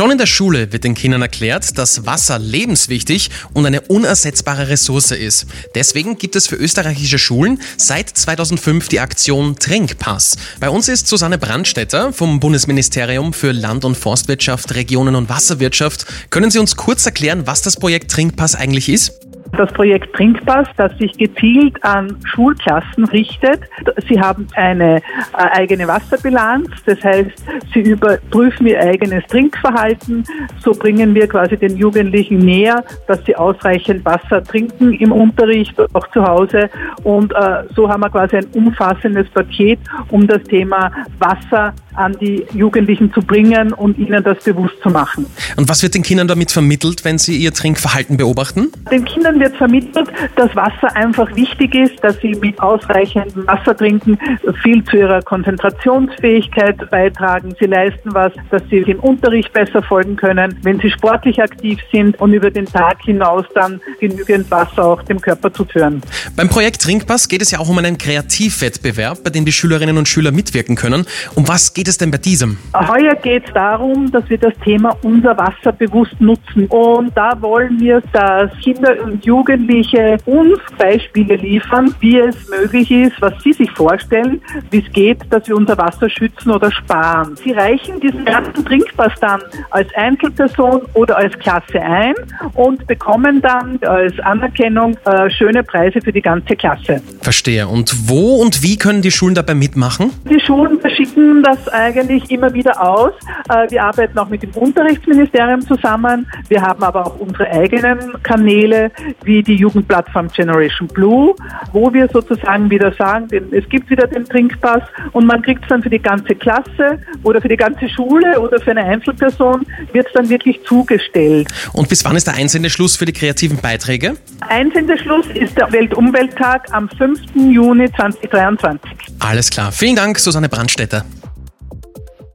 Schon in der Schule wird den Kindern erklärt, dass Wasser lebenswichtig und eine unersetzbare Ressource ist. Deswegen gibt es für österreichische Schulen seit 2005 die Aktion Trinkpass. Bei uns ist Susanne Brandstetter vom Bundesministerium für Land- und Forstwirtschaft, Regionen und Wasserwirtschaft. Können Sie uns kurz erklären, was das Projekt Trinkpass eigentlich ist? Das Projekt Trinkpass, das sich gezielt an Schulklassen richtet. Sie haben eine äh, eigene Wasserbilanz, das heißt, sie überprüfen ihr eigenes Trinkverhalten. So bringen wir quasi den Jugendlichen näher, dass sie ausreichend Wasser trinken im Unterricht, auch zu Hause. Und äh, so haben wir quasi ein umfassendes Paket, um das Thema Wasser an die Jugendlichen zu bringen und ihnen das bewusst zu machen. Und was wird den Kindern damit vermittelt, wenn sie ihr Trinkverhalten beobachten? Den Kindern wird vermittelt, dass Wasser einfach wichtig ist, dass sie mit ausreichendem Wasser trinken viel zu ihrer Konzentrationsfähigkeit beitragen. Sie leisten was, dass sie im Unterricht besser folgen können, wenn sie sportlich aktiv sind und über den Tag hinaus dann genügend Wasser auch dem Körper zuführen. Beim Projekt Trinkpass geht es ja auch um einen Kreativwettbewerb, bei dem die Schülerinnen und Schüler mitwirken können. Um was geht es denn bei diesem? Heuer geht es darum, dass wir das Thema unser Wasser bewusst nutzen. Und da wollen wir, dass Kinder und Jugendliche uns Beispiele liefern, wie es möglich ist, was sie sich vorstellen, wie es geht, dass wir unser Wasser schützen oder sparen. Sie reichen diesen ganzen Trinkpass dann als Einzelperson oder als Klasse ein und bekommen dann als Anerkennung äh, schöne Preise für die ganze Klasse. Verstehe. Und wo und wie können die Schulen dabei mitmachen? Die Schulen schicken das eigentlich immer wieder aus. Äh, wir arbeiten auch mit dem Unterrichtsministerium zusammen. Wir haben aber auch unsere eigenen Kanäle wie die Jugendplattform Generation Blue, wo wir sozusagen wieder sagen, es gibt wieder den Trinkpass und man kriegt es dann für die ganze Klasse oder für die ganze Schule oder für eine Einzelperson wird es dann wirklich zugestellt. Und bis wann ist der Einsendeschluss für die kreativen Beiträge? Einsendeschluss ist der Weltumwelttag am 5. Juni 2023. Alles klar. Vielen Dank, Susanne Brandstetter.